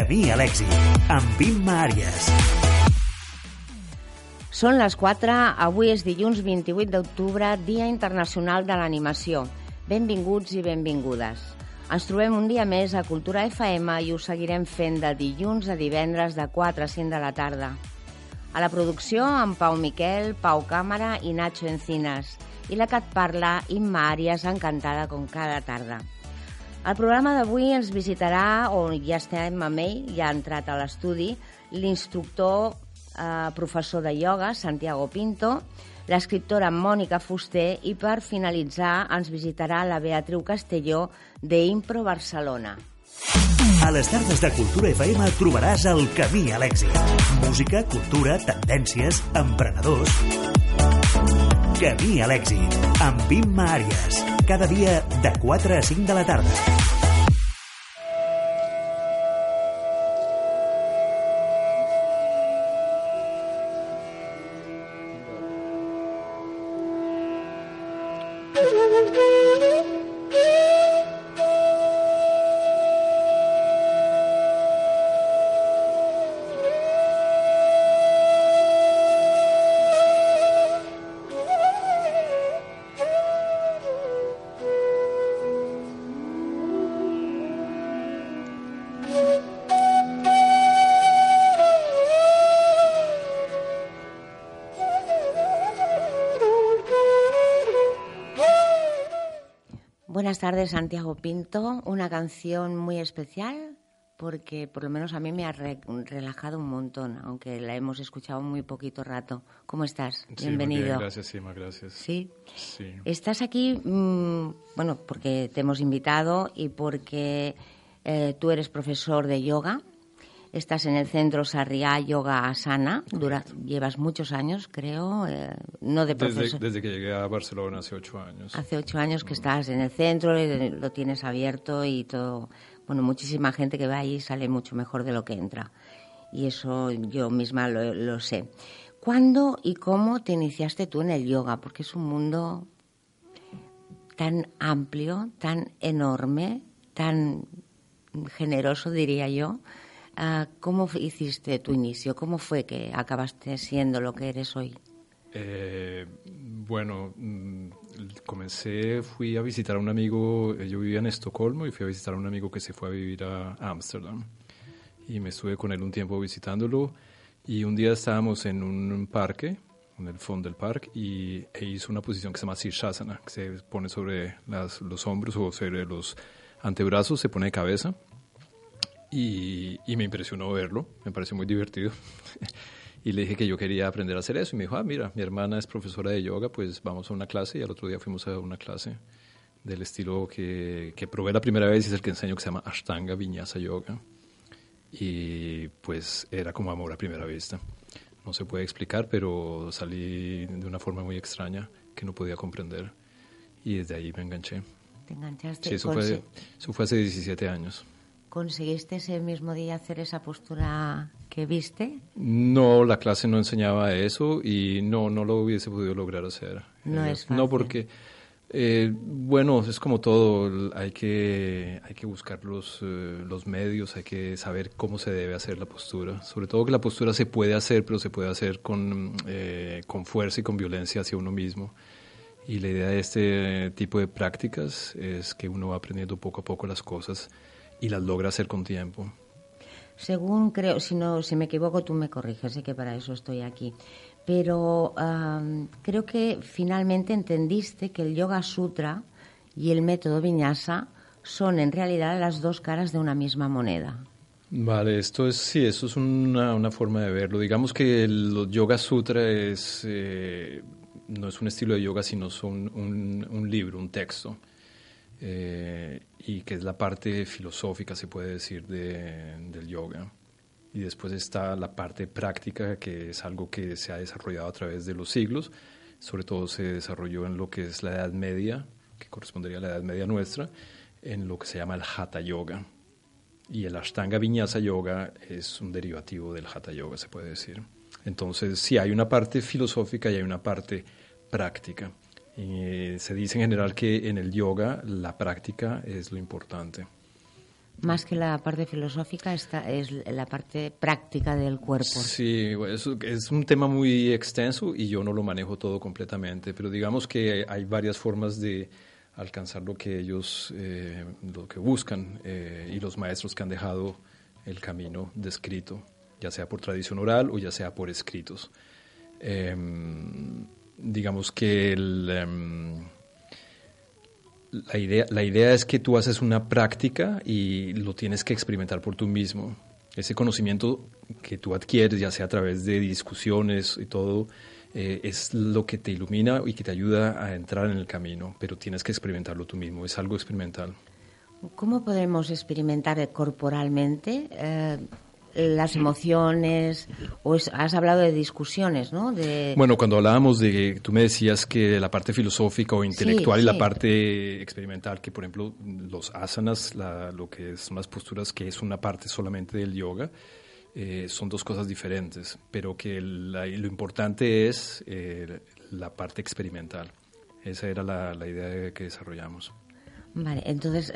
Camí a l'èxit, amb Imma Àries. Són les 4, avui és dilluns 28 d'octubre, Dia Internacional de l'Animació. Benvinguts i benvingudes. Ens trobem un dia més a Cultura FM i ho seguirem fent de dilluns a divendres de 4 a 5 de la tarda. A la producció, amb Pau Miquel, Pau Càmera i Nacho Encinas. I la que et parla, Imma Àries, encantada com cada tarda. El programa d'avui ens visitarà, o ja estem amb ell, ja ha entrat a l'estudi, l'instructor eh, professor de ioga, Santiago Pinto, l'escriptora Mònica Fuster i per finalitzar ens visitarà la Beatriu Castelló d'Impro Barcelona. A les tardes de Cultura FM trobaràs el camí a l'èxit. Música, cultura, tendències, emprenedors... Camí a l'èxit, amb Imma Àries. Cada dia de 4 a 5 de la tarda. Tardes, Santiago Pinto. Una canción muy especial porque por lo menos a mí me ha re relajado un montón, aunque la hemos escuchado muy poquito rato. ¿Cómo estás? Sí, Bienvenido. Muy bien, gracias, Sima, gracias. ¿Sí? Sí. Estás aquí, mmm, bueno, porque te hemos invitado y porque eh, tú eres profesor de yoga. Estás en el centro Sarriá Yoga Asana, dura, llevas muchos años, creo, eh, no de profesor. Desde, desde, que llegué a Barcelona hace ocho años. Hace ocho años que estás en el centro, lo tienes abierto y todo. Bueno, muchísima gente que va ahí sale mucho mejor de lo que entra. Y eso yo misma lo, lo sé. ¿Cuándo y cómo te iniciaste tú en el yoga? Porque es un mundo tan amplio, tan enorme, tan generoso, diría yo. Uh, ¿Cómo hiciste tu inicio? ¿Cómo fue que acabaste siendo lo que eres hoy? Eh, bueno, comencé, fui a visitar a un amigo, yo vivía en Estocolmo y fui a visitar a un amigo que se fue a vivir a Ámsterdam. Y me estuve con él un tiempo visitándolo y un día estábamos en un parque, en el fondo del parque, y e hizo una posición que se llama Sirsasana, que se pone sobre las, los hombros o sobre los antebrazos, se pone de cabeza y, y, me impresionó verlo, me pareció muy divertido. y le dije que yo quería aprender a hacer eso. Y me dijo, ah, mira, mi hermana es profesora de yoga, pues vamos a una clase. Y al otro día fuimos a una clase del estilo que, que probé la primera vez y es el que enseño, que se llama Ashtanga Vinyasa Yoga. Y pues era como amor a primera vista. No se puede explicar, pero salí de una forma muy extraña que no podía comprender. Y desde ahí me enganché. ¿Te enganchaste? Sí, eso fue, eso fue hace 17 años. ¿Conseguiste ese mismo día hacer esa postura que viste? No, la clase no enseñaba eso y no, no lo hubiese podido lograr hacer. No eh, es fácil. No, porque, eh, bueno, es como todo, hay que, hay que buscar los, eh, los medios, hay que saber cómo se debe hacer la postura. Sobre todo que la postura se puede hacer, pero se puede hacer con, eh, con fuerza y con violencia hacia uno mismo. Y la idea de este tipo de prácticas es que uno va aprendiendo poco a poco las cosas y las logra hacer con tiempo. Según creo, si no, si me equivoco, tú me corriges, sé que para eso estoy aquí. Pero um, creo que finalmente entendiste que el Yoga Sutra y el método Vinyasa son en realidad las dos caras de una misma moneda. Vale, esto es, sí, eso es una, una forma de verlo. Digamos que el Yoga Sutra es, eh, no es un estilo de yoga, sino son un, un libro, un texto. Eh, y que es la parte filosófica, se puede decir, de, del yoga. Y después está la parte práctica, que es algo que se ha desarrollado a través de los siglos, sobre todo se desarrolló en lo que es la Edad Media, que correspondería a la Edad Media nuestra, en lo que se llama el Hatha Yoga. Y el Ashtanga Vinyasa Yoga es un derivativo del Hatha Yoga, se puede decir. Entonces, sí, hay una parte filosófica y hay una parte práctica. Y se dice en general que en el yoga la práctica es lo importante. Más que la parte filosófica, esta es la parte práctica del cuerpo. Sí, es, es un tema muy extenso y yo no lo manejo todo completamente, pero digamos que hay varias formas de alcanzar lo que ellos eh, lo que buscan eh, y los maestros que han dejado el camino descrito, ya sea por tradición oral o ya sea por escritos. Em, digamos que em, la, idea, la idea es que tú haces una práctica y lo tienes que experimentar por tú mismo. Ese conocimiento que tú adquieres, ya sea a través de discusiones y todo, eh, es lo que te ilumina y que te ayuda a entrar en el camino, pero tienes que experimentarlo tú mismo, es algo experimental. ¿Cómo podemos experimentar corporalmente eh, las emociones? O has hablado de discusiones, ¿no? De... Bueno, cuando hablábamos de, tú me decías que la parte filosófica o intelectual y la parte experimental, que por ejemplo los asanas, lo que son las posturas, que es una parte solamente del yoga, eh, son dos cosas diferentes, pero que lo importante es eh, la parte experimental. Esa era la, idea que desarrollamos. Vale, entonces,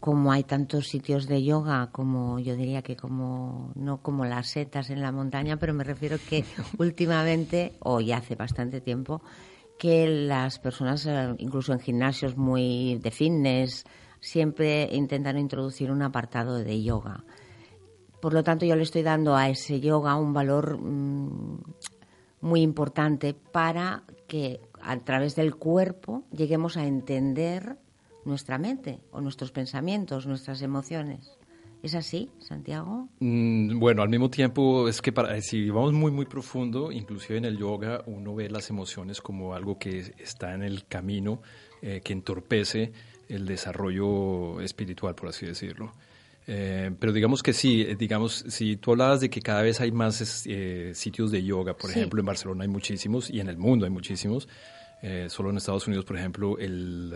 como hay tantos sitios de yoga, como yo diría que como, no como las setas en la montaña, pero me refiero que últimamente, o ya hace bastante tiempo, que las personas, eh, incluso en gimnasios muy de fitness, siempre intentan introducir un apartado de yoga. Por lo tanto, yo le estoy dando a ese yoga un valor mm, muy importante para que a través del cuerpo lleguemos a entender nuestra mente o nuestros pensamientos, nuestras emociones. ¿Es así, Santiago? Mm, bueno, al mismo tiempo es que para, si vamos muy, muy profundo, inclusive en el yoga, uno ve las emociones como algo que está en el camino, eh, que entorpece el desarrollo espiritual, por así decirlo. Eh, pero digamos que sí, eh, digamos, si tú hablabas de que cada vez hay más eh, sitios de yoga, por ejemplo, en Barcelona hay muchísimos y en el mundo hay muchísimos. Solo en Estados Unidos, por ejemplo, el,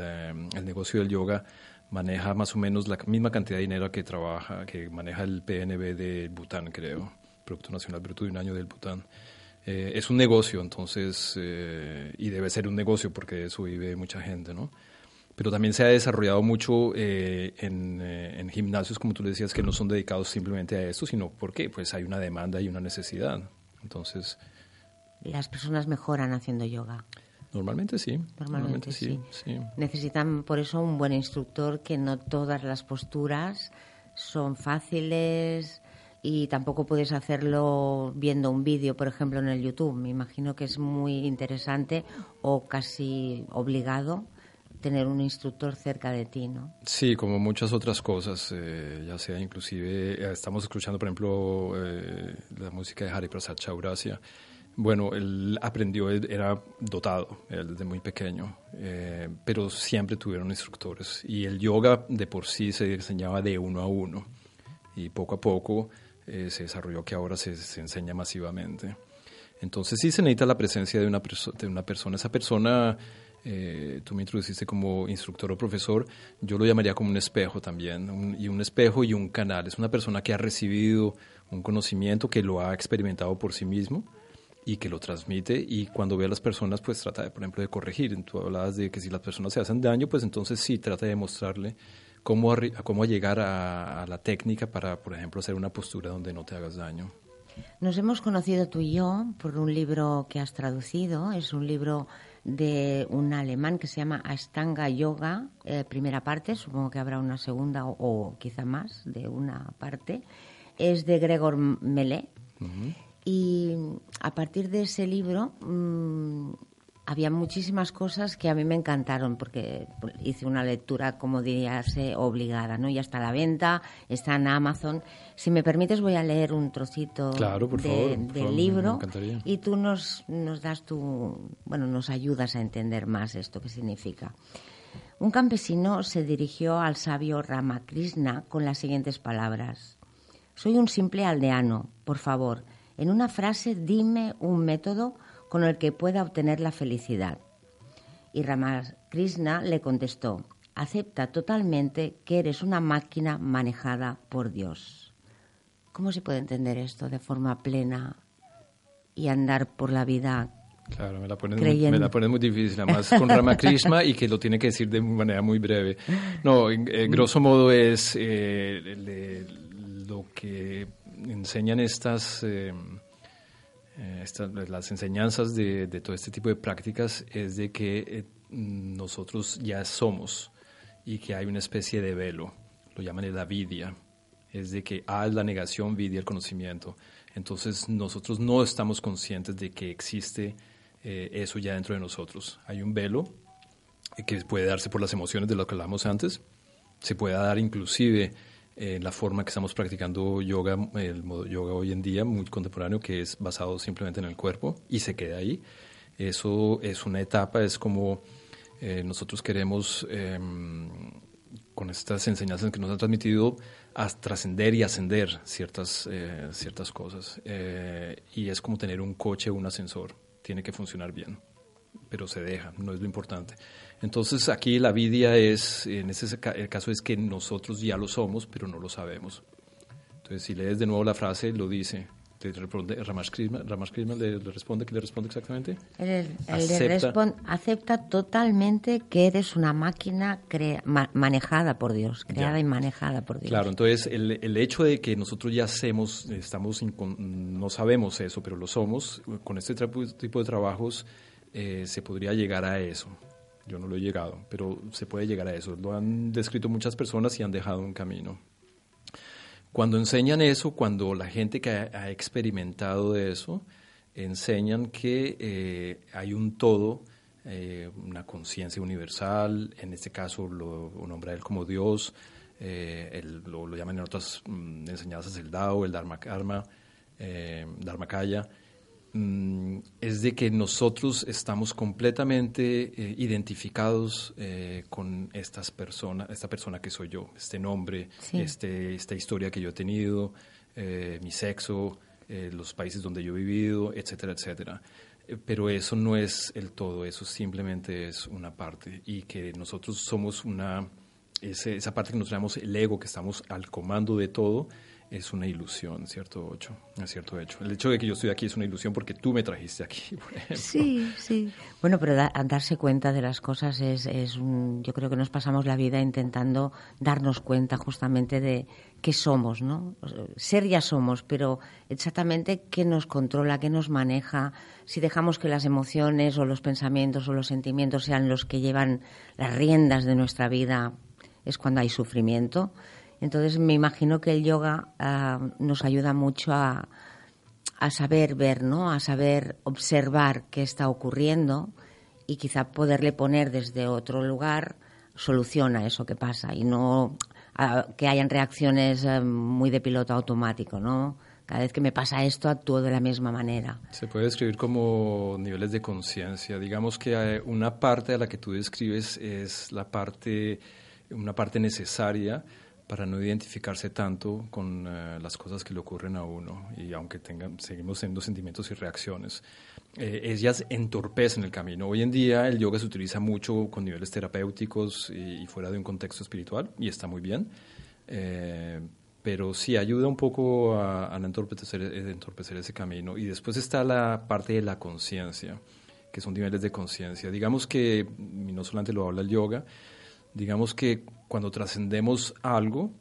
el, negocio del yoga maneja más o menos la misma cantidad de dinero que trabaja, que maneja el PNB de Bután, creo, Producto Nacional Bruto de un año del Bután. es un negocio, entonces, y debe ser un negocio porque de eso vive mucha gente, ¿no? pero también se ha desarrollado mucho eh, eh, en, gimnasios, como tú le decías, que no son dedicados simplemente a esto, sino porque pues hay una demanda y una necesidad. Entonces... ¿Las personas mejoran haciendo yoga? Normalmente sí. Normalmente, sí. Necesitan por eso un buen instructor que no todas las posturas son fáciles y tampoco puedes hacerlo viendo un vídeo, por ejemplo, en el YouTube. Me imagino que es muy interesante o casi obligado tener un instructor cerca de ti, ¿no? Sí, como muchas otras cosas, eh, ya sea inclusive, eh, estamos escuchando, por ejemplo, eh, la música de Hari Prasad Chaurasia. Bueno, él aprendió, era dotado desde muy pequeño, pero siempre tuvieron instructores. Y el yoga de por sí se enseñaba de uno a uno. Y poco a poco se desarrolló que ahora se, se, enseña masivamente. Entonces sí se necesita la presencia de una, de una persona. Esa persona eh, tú me introduciste como instructor o profesor, yo lo llamaría como un espejo también, y un espejo y un canal. Es una persona que ha recibido un conocimiento, que lo ha experimentado por sí mismo y que lo transmite y cuando ve a las personas pues trata de, por ejemplo, de corregir. Tú hablabas de que si las personas se hacen daño, pues entonces sí trata de mostrarle cómo, cómo llegar a, a la técnica para, por ejemplo, hacer una postura donde no te hagas daño. Nos hemos conocido tú y yo por un libro que has traducido, es un libro de un alemán que se llama Astanga Yoga, eh, primera parte, supongo que habrá una segunda o, quizá más de una parte, es de Gregor Mele. Y a partir de ese libro mm, había muchísimas cosas que a mí me encantaron porque hice una lectura, como dirías, obligada, ¿no? Ya está a la venta, está en Amazon. Si me permites, voy a leer un trocito del libro y tú nos, nos das tu, bueno, nos ayudas a entender más esto que significa. Un campesino se dirigió al sabio Ramakrishna con las siguientes palabras: Soy un simple aldeano, por favor, en una frase dime un método con el que pueda obtener la felicidad. Y Ramakrishna le contestó, acepta totalmente que eres una máquina manejada por Dios. ¿Cómo se puede entender esto de forma plena y andar por la vida Claro, me la pones, muy, me la pones muy difícil, además con Ramakrishna y que lo tiene que decir de manera muy breve. No, en, grosso modo es eh, lo que enseñan estas, eh, eh, estas las enseñanzas de, de, todo este tipo de prácticas es de que nosotros ya somos y que hay una especie de velo, lo llaman la vidia, es de que A es la negación, vidia el conocimiento. Entonces nosotros no estamos conscientes de que existe eh, eso ya dentro de nosotros. Hay un velo eh, que puede darse por las emociones de lo que hablamos antes, se puede dar inclusive en la forma que estamos practicando yoga, el modo yoga hoy en día, muy contemporáneo, que es basado simplemente en el cuerpo y se queda ahí. Eso es una etapa, es como eh, nosotros queremos, em, con estas enseñanzas que nos han transmitido, trascender y ascender ciertas, ciertas cosas. y es como tener un coche o un ascensor tiene que funcionar bien, pero se deja, no es lo importante. Entonces aquí la vidia es, en ese el caso es que nosotros ya lo somos, pero no lo sabemos. Entonces si lees de nuevo la frase, lo dice. Te responde, Ramakrishna, le, responde, ¿qué le responde exactamente? Él, acepta, acepta totalmente que eres una máquina manejada por Dios, creada y manejada por Dios. Claro, entonces el, el, hecho de que nosotros ya hacemos, estamos no sabemos eso, pero lo somos, con este tipo de trabajos eh, se podría llegar a eso. Yo no lo he llegado, pero se puede llegar a eso. Lo han descrito muchas personas y han dejado un camino. Cuando enseñan eso, cuando la gente que ha, experimentado eso, enseñan que eh, hay un todo, eh, una conciencia universal, en este caso lo nombra él como Dios, eh, lo, llaman en otras mm, enseñanzas el Dao, el Dharma Karma, Dharmakaya, Mm, es de que nosotros estamos completamente eh, identificados eh, con estas personas, esta persona que soy yo, este nombre, este, esta historia que yo he tenido, eh, mi sexo, los países donde yo he vivido, etcétera, etcétera. Pero eso no es el todo, eso simplemente es una parte y que nosotros somos una, esa parte que nos llamamos el ego, que estamos al comando de todo, es una ilusión, ¿cierto, Ocho? Es cierto hecho. El hecho de que yo estoy aquí es una ilusión porque tú me trajiste aquí, por ejemplo. Sí, sí. Bueno, pero darse cuenta de las cosas es, es un... Yo creo que nos pasamos la vida intentando darnos cuenta justamente de qué somos, ¿no? Ser ya somos, pero exactamente qué nos controla, qué nos maneja, si dejamos que las emociones o los pensamientos o los sentimientos sean los que llevan las riendas de nuestra vida, es cuando hay sufrimiento entonces me imagino que el yoga ah, nos ayuda mucho a, saber ver, ¿no? A saber observar qué está ocurriendo y quizá poderle poner desde otro lugar solución a eso que pasa y no que hayan reacciones eh, muy de piloto automático, ¿no? Cada vez que me pasa esto actúo de la misma manera. Se puede describir como niveles de conciencia. Digamos que eh, una parte de la que tú describes es la parte, una parte necesaria para no identificarse tanto con eh, las cosas que le ocurren a uno y aunque tengan, seguimos teniendo sentimientos y reacciones, eh, ellas entorpecen el camino. Hoy en día el yoga se utiliza mucho con niveles terapéuticos y, fuera de un contexto espiritual y está muy bien, eh, pero sí ayuda un poco a, a entorpecer, entorpecer ese camino. Y después está la parte de la conciencia, que son niveles de conciencia. Digamos que, no solamente lo habla el yoga, digamos que cuando trascendemos algo,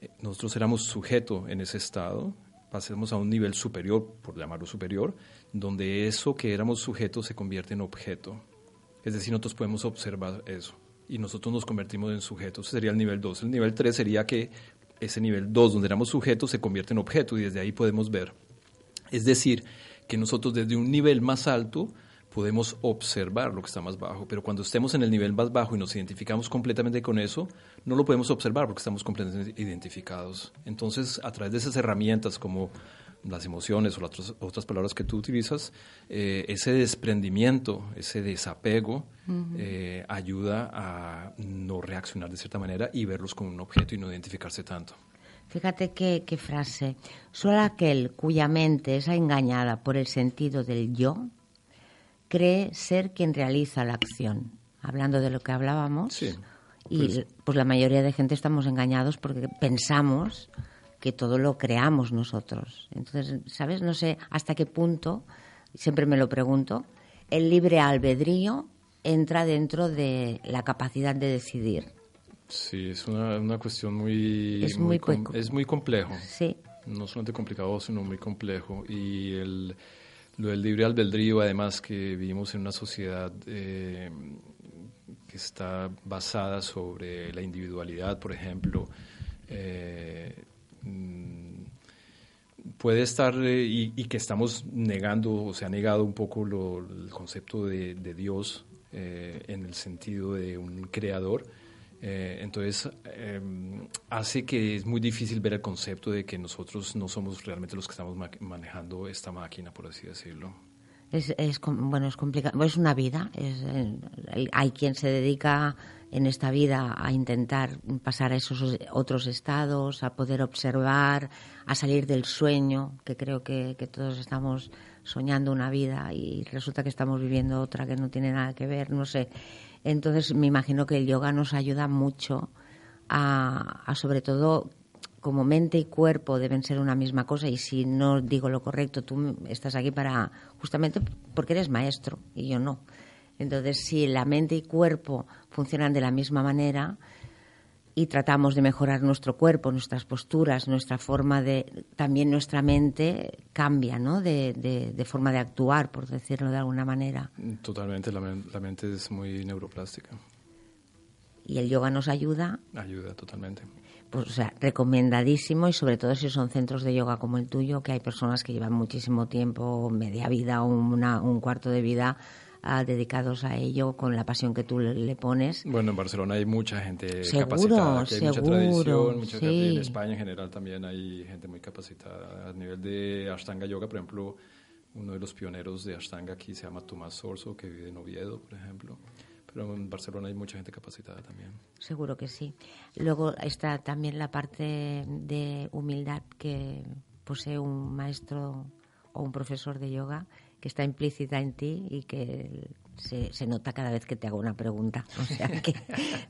eh, nosotros éramos sujeto en ese estado, pasemos a un nivel superior, por llamarlo superior, donde eso que éramos sujeto se convierte en objeto. Es decir, nosotros podemos observar eso y nosotros nos convertimos en sujetos. Sería el nivel 2. El nivel 3 sería que ese nivel 2, donde éramos sujetos, se convierte en objeto y desde ahí podemos ver. Es decir, que nosotros desde un nivel más alto podemos observar lo que está más bajo, pero cuando estemos en el nivel más bajo y nos identificamos completamente con eso, no lo podemos observar porque estamos completamente identificados. Entonces, a través de esas herramientas como las emociones o las otras, palabras que tú utilizas, eh, ese desprendimiento, ese desapego, eh, ayuda a no reaccionar de cierta manera y verlos como un objeto y no identificarse tanto. Fíjate qué, qué frase. Solo aquel cuya mente es engañada por el sentido del yo, cree ser quien realiza la acción. Hablando de lo que hablábamos. y pues, pues la mayoría de gente estamos engañados porque pensamos que todo lo creamos nosotros. Entonces, ¿sabes? No sé hasta qué punto, siempre me lo pregunto, el libre albedrío entra dentro de la capacidad de decidir. Sí, es una, una cuestión muy... Es muy, com- es muy complejo. Sí, No solamente complicado, sino muy complejo. Y el, lo del libre albedrío, además que vivimos en una sociedad eh, que está basada sobre la individualidad, por ejemplo, eh, mm, puede estar eh, y, que estamos negando, o se ha negado un poco lo- el concepto de, Dios en el sentido de un creador. Eh, entonces, eh, hace que es muy difícil ver el concepto de que nosotros no somos realmente los que estamos ma- manejando esta máquina, por así decirlo. es, es bueno, es complicado. Es una vida. es, hay- quien se dedica en esta vida a intentar pasar a esos otros estados, a poder observar, a salir del sueño, que creo que todos estamos soñando una vida y resulta que estamos viviendo otra que no tiene nada que ver, no sé. Entonces me imagino que el yoga nos ayuda mucho a, a sobre todo como mente y cuerpo deben ser una misma cosa y si no digo lo correcto, tú estás aquí para justamente porque eres maestro y yo no. Entonces, si la mente y cuerpo funcionan de la misma manera y tratamos de mejorar nuestro cuerpo, nuestras posturas, nuestra forma de... También nuestra mente cambia, ¿no? De, de- de forma de actuar, por decirlo de alguna manera. Totalmente, la, la mente es muy neuroplástica. Y el yoga nos ayuda Ayuda totalmente. pues, o sea, recomendadísimo y sobre todo si son centros de yoga como el tuyo, que hay personas que llevan muchísimo tiempo, media vida o una- un cuarto de vida ah, dedicados a ello con la pasión que tú le, le pones. Bueno, en Barcelona hay mucha gente Seguro, capacitada, aquí hay mucha seguro, tradición, mucha sí. en España en general también hay gente muy capacitada. A nivel de Ashtanga Yoga, por ejemplo, uno de los pioneros de Ashtanga aquí se llama Tomás Sorso, que vive en Oviedo, por ejemplo. Pero en Barcelona hay mucha gente capacitada también. Seguro que sí. Luego está también la parte de humildad que posee un maestro o un profesor de yoga que está implícita en ti y que se, nota cada vez que te hago una pregunta. O sea que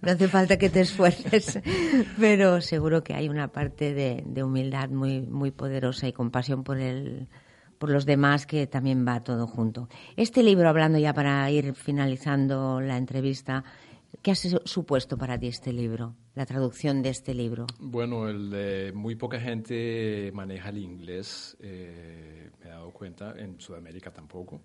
no hace falta que te esfuerces, pero seguro que hay una parte de, de humildad muy, muy poderosa y compasión por el por los demás que también va todo junto. Este libro, hablando ya para ir finalizando la entrevista, ¿qué ha su- supuesto para ti este libro, la traducción de este libro? Bueno, el muy poca gente maneja el inglés, eh, me he dado cuenta, en Sudamérica tampoco.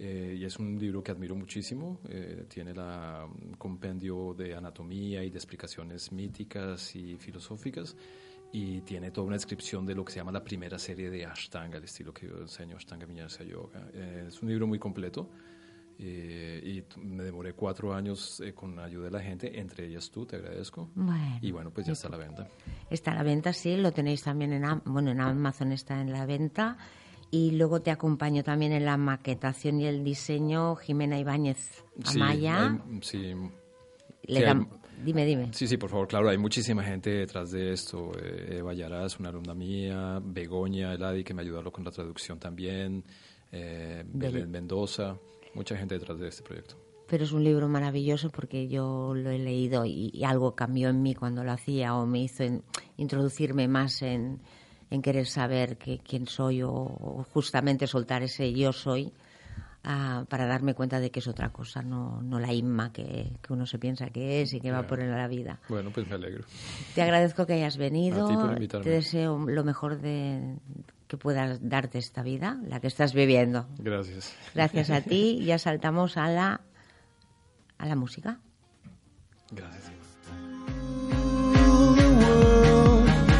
Eh, y es un libro que admiro muchísimo. eh, tiene la, un compendio de anatomía y de explicaciones míticas y filosóficas. Y tiene toda una descripción de lo que se llama la primera serie de Ashtanga, el estilo que yo enseño, Ashtanga Vinyasa Yoga. Eh, es un libro muy completo. Eh, y me demoré cuatro años eh, con ayuda de la gente, entre ellas tú, te agradezco. Bueno, Y bueno, pues ya está a la venta. Está a la venta, sí, lo tenéis también en, bueno, en Amazon está en la venta. Y luego te acompaño también en la maquetación y el diseño Jimena Ibáñez Amaya. Sí, hay- sí, Le dam- hay- Dime, dime. sí, sí, por favor, claro, hay muchísima gente detrás de esto. Eh, Eva Yaraz, una alumna mía, Begoña Eladi, que me ayudó con la traducción también, eh, Belén Mendoza, mucha gente detrás de este proyecto. Pero es un libro maravilloso porque yo lo he leído y, y algo cambió en mí cuando lo hacía o me hizo en- introducirme más en, en querer saber que- quién soy o, o justamente soltar ese yo soy ah, para darme cuenta de que es otra cosa, no, no la Inma que, que uno se piensa que es y que va por en la vida. Bueno, pues me alegro. Te agradezco que hayas venido. A ti por invitarme. Te deseo lo mejor de que puedas darte esta vida, la que estás viviendo. Gracias. Gracias a ti. Ya saltamos a la a la música. Gracias.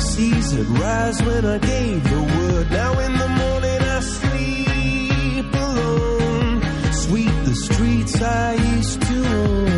Seas had rise when I gave the word. Now in the morning I sleep alone. Sweep the streets I used to own.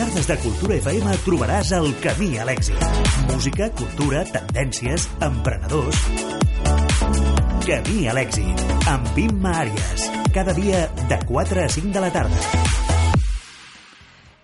tardes de Cultura FM trobaràs el camí a l'èxit. Música, cultura, tendències, emprenedors... Camí a l'èxit, amb Imma Àries. Cada dia de 4 a 5 de la tarda.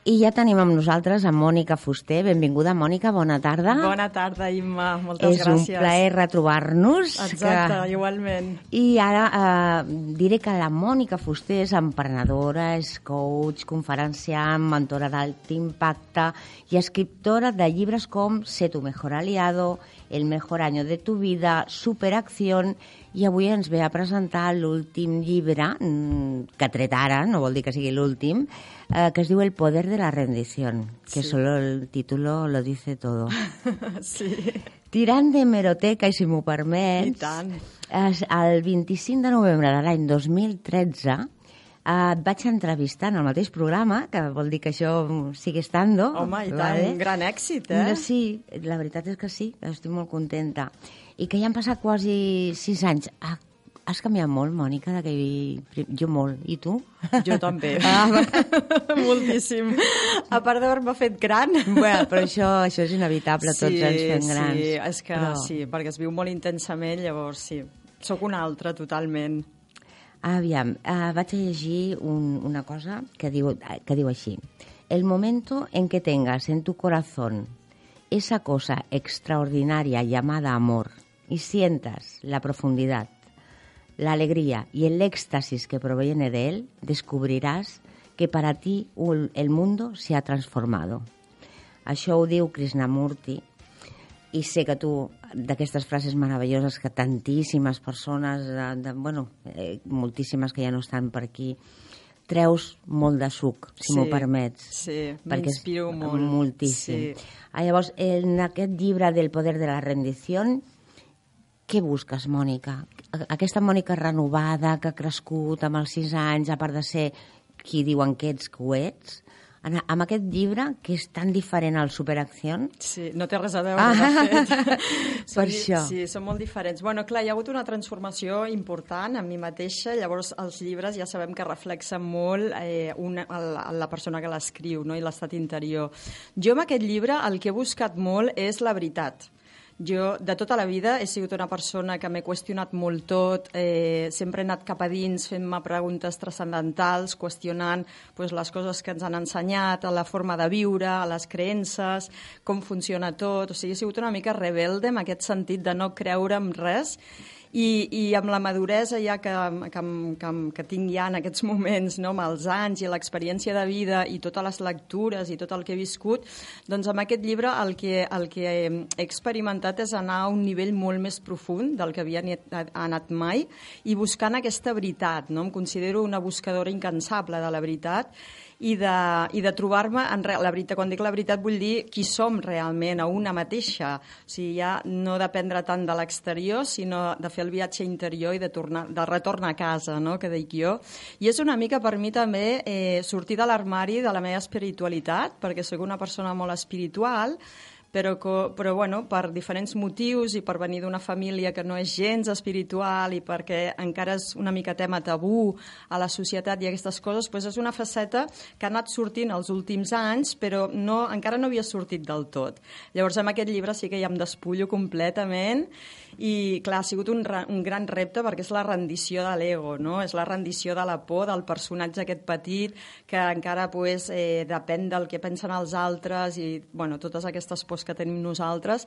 I ja tenim amb nosaltres a Mònica Fuster. Benvinguda, Mònica, bona tarda. Bona tarda, Imma. Moltes És gràcies. un plaer retrobar-nos. Exacte, igualment. I ara eh, diré que la Mònica Fuster és emprenedora, és coach, conferenciant, mentora d'alt impacte i escriptora de llibres com Sé tu mejor aliado, El mejor año de tu vida, Superacción i avui ens ve a presentar l'últim llibre, mm, que tret ara, no vol dir que sigui l'últim, eh, que es diu El poder de la rendición, que Sí. solo el título lo dice todo. Sí. Tirant de meroteca, i si m'ho permets... I tant. Es, el 25 de novembre de l'any 2013 eh, et vaig entrevistar en el mateix programa, que vol dir que això sigue estando. Home, i tant, un gran èxit, eh? Sí, la veritat és que sí, estic molt contenta. I que ja han passat quasi sis anys. Ah, has canviat molt, Mònica, d'aquell... Jo molt. I tu? Jo també. Ah, Moltíssim. A part d'haver-me fet gran. bueno, però això, això és inevitable, tots ens fem grans. Sí, és que però... sí, perquè es viu molt intensament, llavors sí. Sóc una altra, totalment. Aviam, uh, vaig a llegir un, una cosa que diu, que diu així. El momento en que tengas en tu corazón esa cosa extraordinaria llamada amor y sientas la profundidad, la alegría y el éxtasis que proviene de él, descubrirás que para ti el mundo se ha transformado. Això ho diu Krishnamurti, i sé que tu, d'aquestes frases meravelloses que tantíssimes persones, de, de, bueno, eh, moltíssimes que ja no estan per aquí, treus molt de suc, si Sí, m'ho permets. sí, m'inspiro molt, Moltíssim. sí. Ah, llavors, en aquest llibre del poder de la rendició, què busques, Mònica? Aquesta Mònica renovada, que ha crescut amb els sis anys, a part de ser qui diuen que ets, que ho ets, en, amb aquest llibre, que és tan diferent al Superacció, Sí, no té res a veure, Ah. de fet. Per Són di- això. Sí, són molt diferents. Bueno, clar, hi ha hagut una transformació important en mi mateixa, llavors els llibres ja sabem que reflexen molt eh, una, la, la persona que l'escriu no? i l'estat interior. Jo amb aquest llibre el que he buscat molt és la veritat. Jo, de tota la vida, he sigut una persona que m'he qüestionat molt tot, eh, sempre he anat cap a dins fent-me preguntes transcendentals, qüestionant pues, les coses que ens han ensenyat, a la forma de viure, a les creences, com funciona tot. O sigui, he sigut una mica rebelde en aquest sentit de no creure en res i, i amb la maduresa ja que, que, que, que tinc ja en aquests moments, no, amb els anys i l'experiència de vida i totes les lectures i tot el que he viscut, doncs amb aquest llibre el que, el que he experimentat és anar a un nivell molt més profund del que havia anat mai i buscant aquesta veritat. No? Em considero una buscadora incansable de la veritat i de, i de trobar-me en re, la veritat. Quan dic la veritat vull dir qui som realment, a una mateixa. O sigui, ja no dependre tant de l'exterior, sinó de fer el viatge interior i de, tornar, de retorn a casa, no? que dic jo. I és una mica per mi també eh, sortir de l'armari de la meva espiritualitat, perquè sóc una persona molt espiritual, però, co- però bueno, per diferents motius i per venir d'una família que no és gens espiritual i perquè encara és una mica tema tabú a la societat i aquestes coses, doncs és una faceta que ha anat sortint els últims anys, però no, encara no havia sortit del tot. Llavors, amb aquest llibre sí que ja em despullo completament i, clar, ha sigut un, un gran repte perquè és la rendició de l'ego, no? És la rendició de la por del personatge aquest petit que encara pues, eh, depèn del que pensen els altres i, bueno, totes aquestes pors que tenim nosaltres.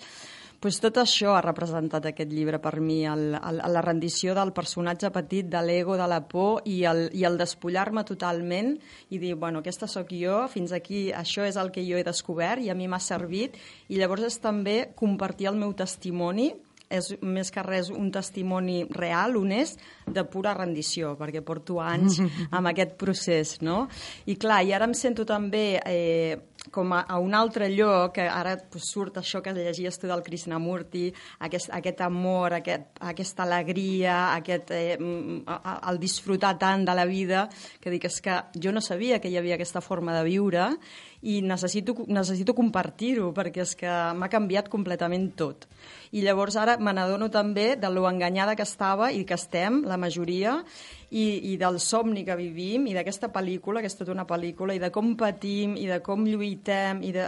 Pues tot això ha representat aquest llibre per mi, el, el, la rendició del personatge petit, de l'ego, de la por i el, i el despullar-me totalment i dir, bueno, aquesta sóc jo, fins aquí això és el que jo he descobert i a mi m'ha servit i llavors és també compartir el meu testimoni és més que res un testimoni real, honest, de pura rendició, perquè porto anys amb aquest procés, no? I clar, i ara em sento també eh, com a, a un altre lloc, que ara pues, surt això que llegies tu del Krishnamurti, aquest, aquest amor, aquest, aquesta alegria, aquest, eh, mm, el disfrutar tant de la vida, que dic, és que jo no sabia que hi havia aquesta forma de viure i necessito, necessito compartir-ho perquè és que m'ha canviat completament tot. I llavors ara me n'adono també de lo enganyada que estava i que estem, la majoria, i, i del somni que vivim i d'aquesta pel·lícula, que és tota una pel·lícula, i de com patim, i de com lluitem, i de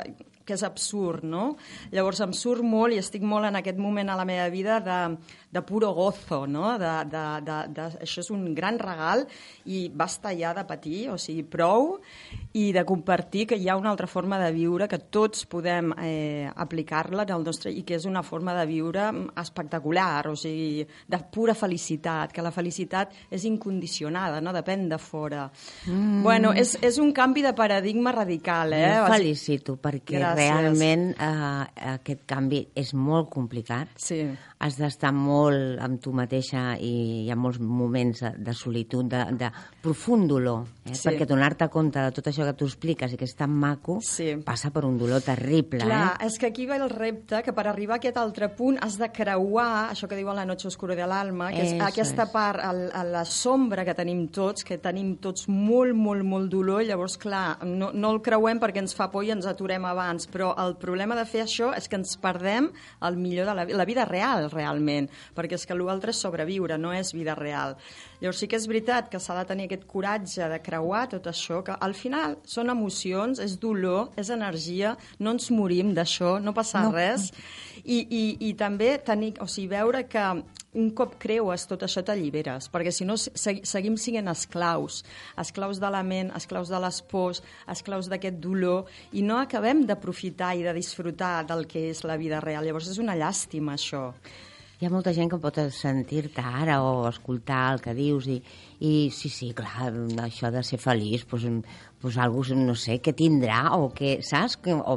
que és absurd, no? Llavors em surt molt i estic molt en aquest moment a la meva vida de, de puro gozo, no? De, de, de, de, això és un gran regal i basta ja de patir, o sigui, prou, i de compartir que hi ha una altra forma de viure que tots podem eh, aplicar-la en el nostre i que és una forma de viure espectacular, o sigui, de pura felicitat, que la felicitat és incondicionada, no depèn de fora. Mm. Bueno, és, és un canvi de paradigma radical, eh? Jo felicito, perquè Gràcies. Realment eh, aquest canvi és molt complicat. Sí. Has d'estar molt amb tu mateixa i hi ha molts moments de, de solitud, de, de profund dolor, eh? Sí. perquè donar-te compte de tot això que tu expliques i que és tan maco Sí. passa per un dolor terrible. Clar, Eh? és que aquí va el repte, que per arribar a aquest altre punt has de creuar això que diuen la noche oscura de l'alma, que és Eso aquesta es. part, el, a la sombra que tenim tots, que tenim tots molt, molt, molt dolor, llavors, clar, no, no el creuem perquè ens fa por i ens aturem abans, però el problema de fer això és que ens perdem el millor de la, la vida real, realment, perquè és que l'altre és sobreviure, no és vida real. Llavors sí que és veritat que s'ha de tenir aquest coratge de creuar tot això, que al final són emocions, és dolor, és energia, no ens morim d'això, no passa no. res. I, i, I també tenir, o sigui, veure que un cop creues tot això t'alliberes, perquè si no se- seguim sent esclaus, esclaus de la ment, esclaus de les pors, esclaus d'aquest dolor, i no acabem d'aprofitar i de disfrutar del que és la vida real. Llavors és una llàstima, això. Hi ha molta gent que pot sentir-te ara o escoltar el que dius i, i sí, sí, clar, això de ser feliç, doncs, doncs algú, no sé, què tindrà o què, saps? Que, o,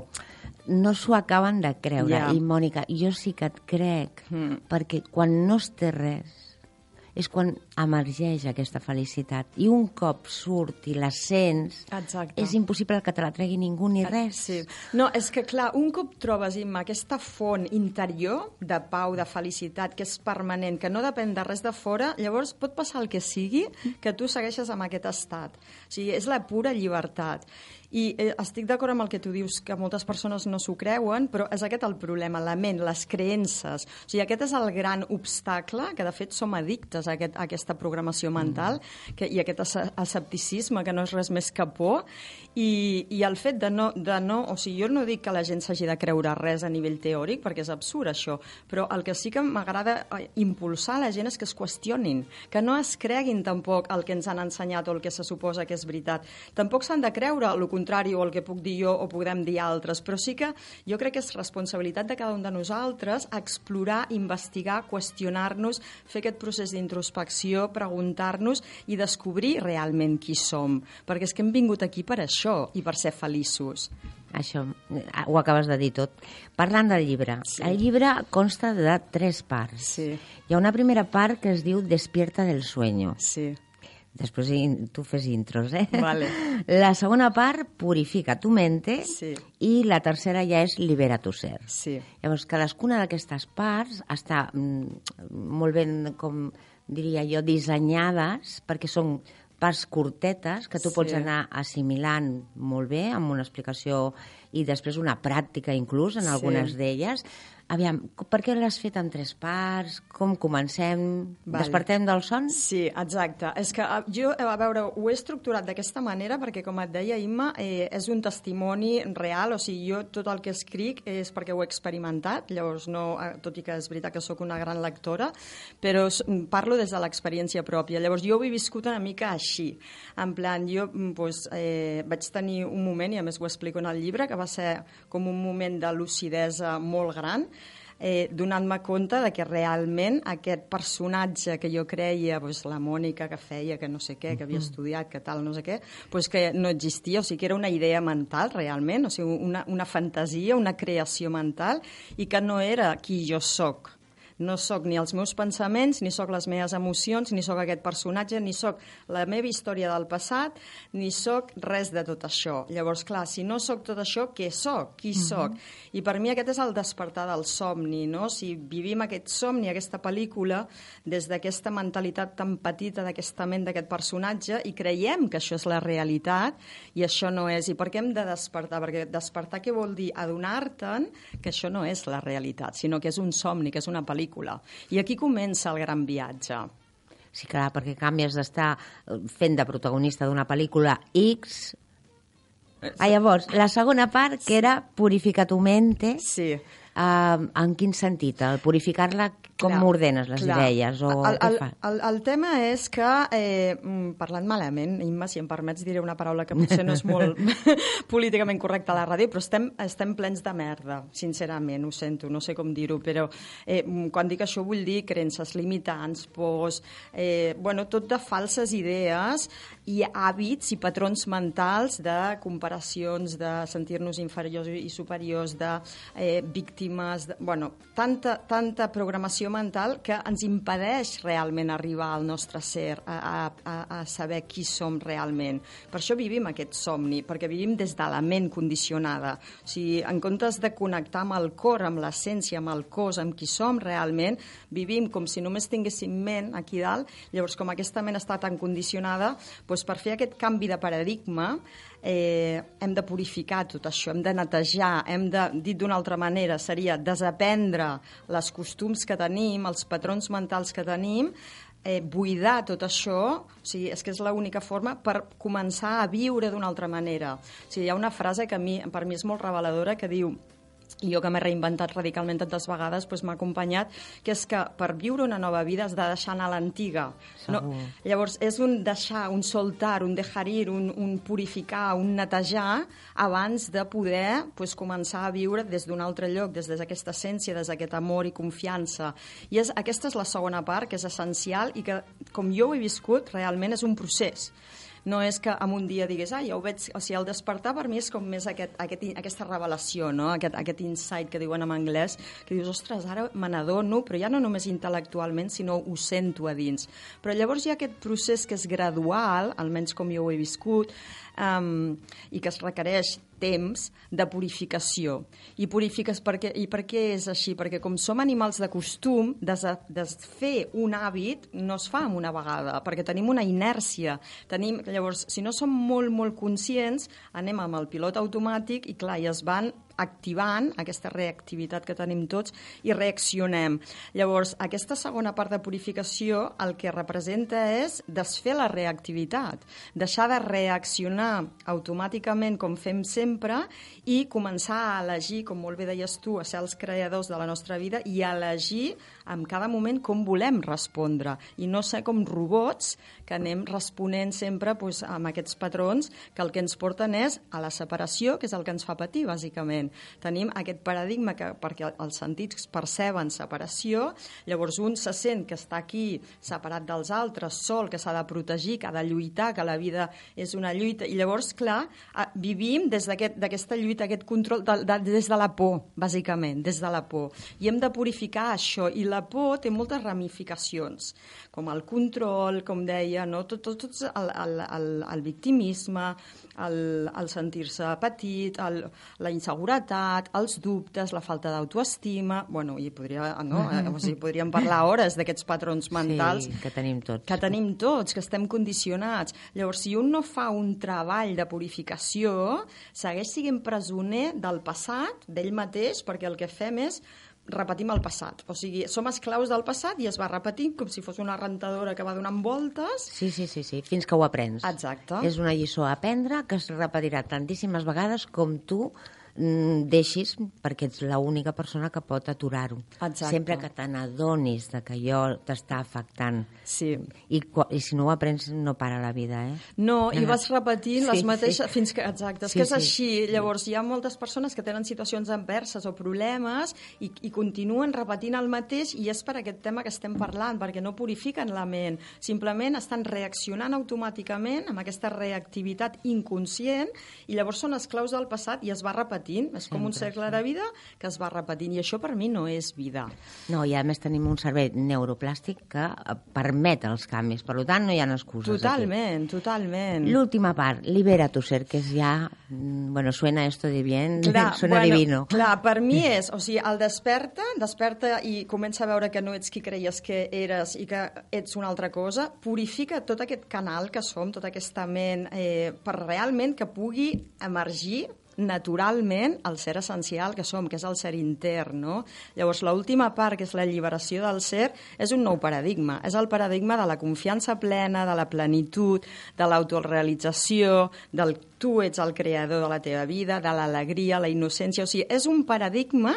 no s'ho acaben de creure. Ja. I, Mònica, jo sí que et crec, Mm. perquè quan no es té res és quan emergeix aquesta felicitat. I un cop surt i la sents, Exacte. és impossible que te la tregui ningú ni res. Sí. No, és que clar, un cop trobes, Imma, aquesta font interior de pau, de felicitat, que és permanent, que no depèn de res de fora, llavors pot passar el que sigui, que tu segueixes amb aquest estat. O sigui, és la pura llibertat. I eh, estic d'acord amb el que tu dius, que moltes persones no s'ho creuen, però és aquest el problema, la ment, les creences. O sigui, aquest és el gran obstacle, que de fet som addictes a, aquest, a aquesta programació mental que, i aquest escepticisme, que no és res més que por, i, i el fet de no, de no... O sigui, jo no dic que la gent s'hagi de creure res a nivell teòric, perquè és absurd això, però el que sí que m'agrada eh, impulsar la gent és que es qüestionin, que no es creguin tampoc el que ens han ensenyat o el que se suposa que és veritat. Tampoc s'han de creure el contrari o el que puc dir jo o podem dir altres, però sí que jo crec que és responsabilitat de cada un de nosaltres explorar, investigar, qüestionar-nos, fer aquest procés d'introspecció, preguntar-nos i descobrir realment qui som, perquè és que hem vingut aquí per això i per ser feliços. Això, eh, ho acabes de dir tot. Parlant del llibre, Sí. el llibre consta de tres parts. Sí. Hi ha una primera part que es diu Despierta del sueño. Sí. Després tu fes intros, eh? Vale. La segona part, Purifica tu mente. Sí. I la tercera ja és Libera tu ser. Sí. Llavors, cadascuna d'aquestes parts està mm, molt ben, com diria jo, dissenyades perquè són parts curtetes que tu Sí. pots anar assimilant molt bé amb una explicació i després una pràctica inclús en Sí. algunes d'elles. Aviam, per què l'has fet en tres parts? Com comencem? Vale. Despertem del son? Sí, exacte. És que eh, jo, eh, a veure, ho he estructurat d'aquesta manera perquè, com et deia Imma, eh, és un testimoni real, o sigui, jo tot el que escric és perquè ho he experimentat, llavors no, eh, tot i que és veritat que sóc una gran lectora, però s- parlo des de l'experiència pròpia. Llavors jo ho he viscut una mica així, en plan, jo mm, pues, eh, vaig tenir un moment, i a més ho explico en el llibre, que va ser com un moment de lucidesa molt gran, eh, donant-me compte de que realment aquest personatge que jo creia, doncs, la Mònica que feia, que no sé què, que havia estudiat, que tal, no sé què, doncs que no existia, o sigui que era una idea mental realment, o sigui, una, una fantasia, una creació mental, i que no era qui jo sóc. No sóc ni els meus pensaments, ni sóc les meves emocions, ni sóc aquest personatge, ni sóc la meva història del passat, ni sóc res de tot això. Llavors, clar, si no sóc tot això, què sóc? Qui sóc? I per mi aquest és el despertar del somni, no? Si vivim aquest somni, aquesta pel·lícula, des d'aquesta mentalitat tan petita d'aquesta ment d'aquest personatge i creiem que això és la realitat i això no és. I per què hem de despertar? Perquè despertar què vol dir? Adonar-te'n que això no és la realitat, sinó que és un somni, que és una pel·lícula. I aquí comença el gran viatge. Sí, clar, perquè canvies d'estar eh, fent de protagonista d'una pel·lícula X... Ah, llavors, la segona part, que era Purifica tu mente, Sí. Uh, en quin sentit? El purificar-la, com Clar, m'ordenes les clar. idees? O el, el, el, el tema és que, eh, mm, parlant malament, Imma, si em permets diré una paraula que potser no és molt políticament correcta a la ràdio, però estem, estem plens de merda, sincerament, ho sento, no sé com dir-ho, però eh, mm, quan dic això vull dir creences limitants, pors, eh, bueno, tot de falses idees i hàbits i patrons mentals de comparacions, de sentir-nos inferiors i superiors, de eh, víctimes, de, bueno, tanta, tanta programació mental que ens impedeix realment arribar al nostre ser, a, a, a saber qui som realment. Per això vivim aquest somni, perquè vivim des de la ment condicionada. O sigui, en comptes de connectar amb el cor, amb l'essència, amb el cos, amb qui som realment, vivim com si només tinguéssim ment aquí dalt, llavors com aquesta ment està tan condicionada, doncs per fer aquest canvi de paradigma eh, hem de purificar tot això, hem de netejar, hem de, dit d'una altra manera, seria desaprendre les costums que tenim, els patrons mentals que tenim, eh, buidar tot això, o sigui, és que és l'única forma per començar a viure d'una altra manera. O sigui, hi ha una frase que a mi, per mi és molt reveladora que diu i jo que m'he reinventat radicalment tantes vegades doncs m'ha acompanyat, que és que per viure una nova vida has de deixar anar l'antiga. No, llavors, és un deixar, un soltar, un dejar ir, un, un purificar, un netejar, abans de poder pues, començar a viure des d'un altre lloc, des d'aquesta essència, des d'aquest amor i confiança. I és, aquesta és la segona part, que és essencial i que, com jo ho he viscut, realment és un procés no és que en un dia digués, ah, ja ho veig, o sigui, el despertar per mi és com més aquest, aquest, aquesta revelació, no? aquest, aquest insight que diuen en anglès, que dius, ostres, ara me n'adono, però ja no només intel·lectualment, sinó ho sento a dins. Però llavors hi ha aquest procés que és gradual, almenys com jo ho he viscut, um, i que es requereix temps de purificació. I purifiques perquè, i per què és així? Perquè com som animals de costum, des, desfer un hàbit no es fa en una vegada, perquè tenim una inèrcia. Tenim, llavors, si no som molt, molt conscients, anem amb el pilot automàtic i, clar, i es van activant aquesta reactivitat que tenim tots i reaccionem. Llavors, aquesta segona part de purificació el que representa és desfer la reactivitat, deixar de reaccionar automàticament com fem sempre i començar a elegir, com molt bé deies tu, a ser els creadors de la nostra vida i elegir en cada moment com volem respondre i no ser com robots que anem responent sempre doncs, amb aquests patrons que el que ens porten és a la separació, que és el que ens fa patir, bàsicament. Tenim aquest paradigma que, perquè els sentits perceben separació, llavors un se sent que està aquí separat dels altres, sol, que s'ha de protegir, que ha de lluitar, que la vida és una lluita, i llavors, clar, vivim des d'aquesta aquest, lluita, aquest control, de, de, des de la por, bàsicament, des de la por. I hem de purificar això, i la por té moltes ramificacions, com el control, com deia, no? tot, tot, tot el, el, el, el victimisme, el, el sentir-se petit, el, la inseguretat, inseguretat, els dubtes, la falta d'autoestima... Bueno, i podria, no? Eh, o sigui, podríem parlar hores d'aquests patrons mentals Sí, que tenim tots. que tenim tots, que estem condicionats. Llavors, si un no fa un treball de purificació, segueix sent presoner del passat, d'ell mateix, perquè el que fem és repetim el passat. O sigui, som esclaus del passat i es va repetint com si fos una rentadora que va donant voltes. Sí, sí, sí, sí, fins que ho aprens. Exacte. És una lliçó a aprendre que es repetirà tantíssimes vegades com tu deixis, perquè ets l'única persona que pot aturar-ho. Sempre que te n'adonis que allò t'està afectant. Sí. I, I si no ho aprens, no para la vida, eh? No, i vas repetint les Sí, mateixes... sí. Fins que, exacte, és Sí, que és sí. així. Llavors, hi ha moltes persones que tenen situacions adverses o problemes i, i continuen repetint el mateix i és per aquest tema que estem parlant, perquè no purifiquen la ment. Simplement estan reaccionant automàticament amb aquesta reactivitat inconscient i llavors són esclaus del passat i es va repetint. És com un cercle de vida que es va repetint i això per mi no és vida. No, i a més tenim un cervell neuroplàstic que eh, permet els canvis. Per tant, no hi ha excuses aquí. Totalment, totalment. L'última part, libera tu ser, que és ja... mm, Bueno, suena esto de bien, suena bueno, divino. Clar, per mi és, o sigui, el desperta, desperta i comença a veure que no ets qui creies que eres i que ets una altra cosa, purifica tot aquest canal que som, tota aquesta ment, eh, per realment que pugui emergir naturalment el ser essencial que som, que és el ser intern, no? Llavors, l'última part, que és l'alliberació del ser, és un nou paradigma. És el paradigma de la confiança plena, de la plenitud, de l'autorealització, del tu ets el creador de la teva vida, de l'alegria, la innocència... O sigui, és un paradigma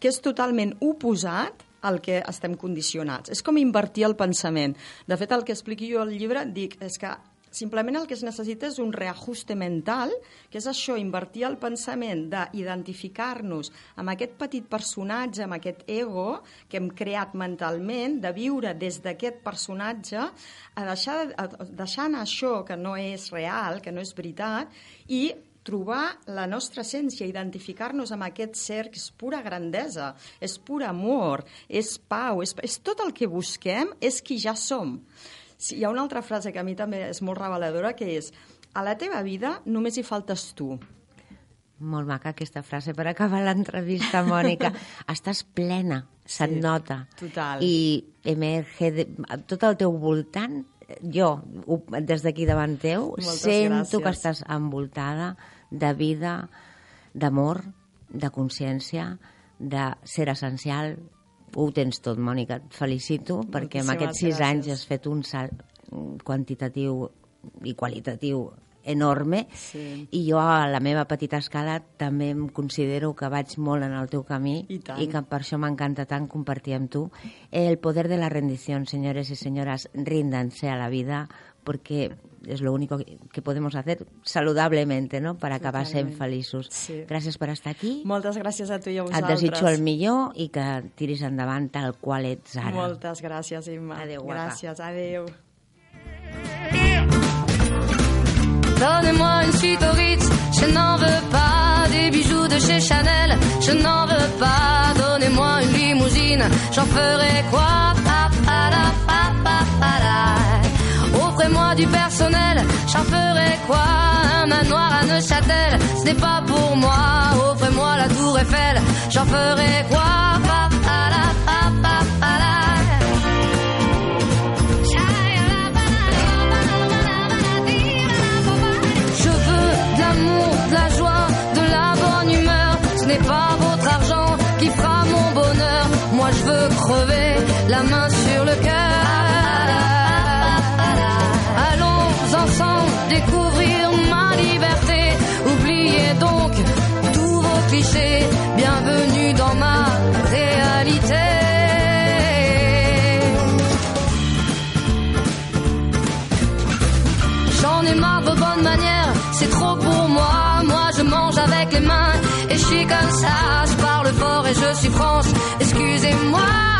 que és totalment oposat al que estem condicionats. És com invertir el pensament. De fet, el que expliqui jo al llibre, dic, és que simplement el que es necessita és un reajuste mental, que és això, invertir el pensament d'identificar-nos amb aquest petit personatge, amb aquest ego que hem creat mentalment, de viure des d'aquest personatge, a deixar, a deixar anar això que no és real, que no és veritat, i trobar la nostra essència, identificar-nos amb aquest ser que és pura grandesa, és pur amor, és pau, és, és tot el que busquem, és qui ja som. Sí, hi ha una altra frase que a mi també és molt reveladora, que és a la teva vida només hi faltes tu. Molt maca aquesta frase per acabar l'entrevista, Mònica. Estàs plena, se't Sí, nota. total. I emerge de, tot el teu voltant, jo, des d'aquí davant teu, Moltes sento gràcies. que estàs envoltada de vida, d'amor, de consciència, de ser essencial. Ho tens tot, Mònica. Et felicito perquè en Moltíssimes aquests sis anys gràcies. has fet un salt quantitatiu i qualitatiu enorme Sí. i jo a la meva petita escala també em considero que vaig molt en el teu camí I tant. i que per això m'encanta tant compartir amb tu el poder de la rendición, señores y señoras, ríndanse a la vida porque es lo único que- que podemos hacer saludablemente, ¿no?, para acabar sent Totalment. feliços. Sí. Gràcies per estar aquí. Moltes gràcies a tu i a Et vosaltres. desitjo el millor i que tiris endavant tal qual ets ara. Moltes gràcies, Imma. Adéu, guapa. Gràcies, adéu. Donnez-moi une suite au Ritz, je n'en veux pas des bijoux de chez Chanel, je n'en veux pas. Donnez-moi une limousine, j'en ferai quoi Pa, pa, la, pa, pa, pa, la. Offrez-moi du personnel, j'en ferai quoi Un manoir à Neuchâtel, ce n'est pas pour moi. Offrez-moi la tour Eiffel, j'en ferai comme ça. Je parle fort et je suis France, excusez-moi.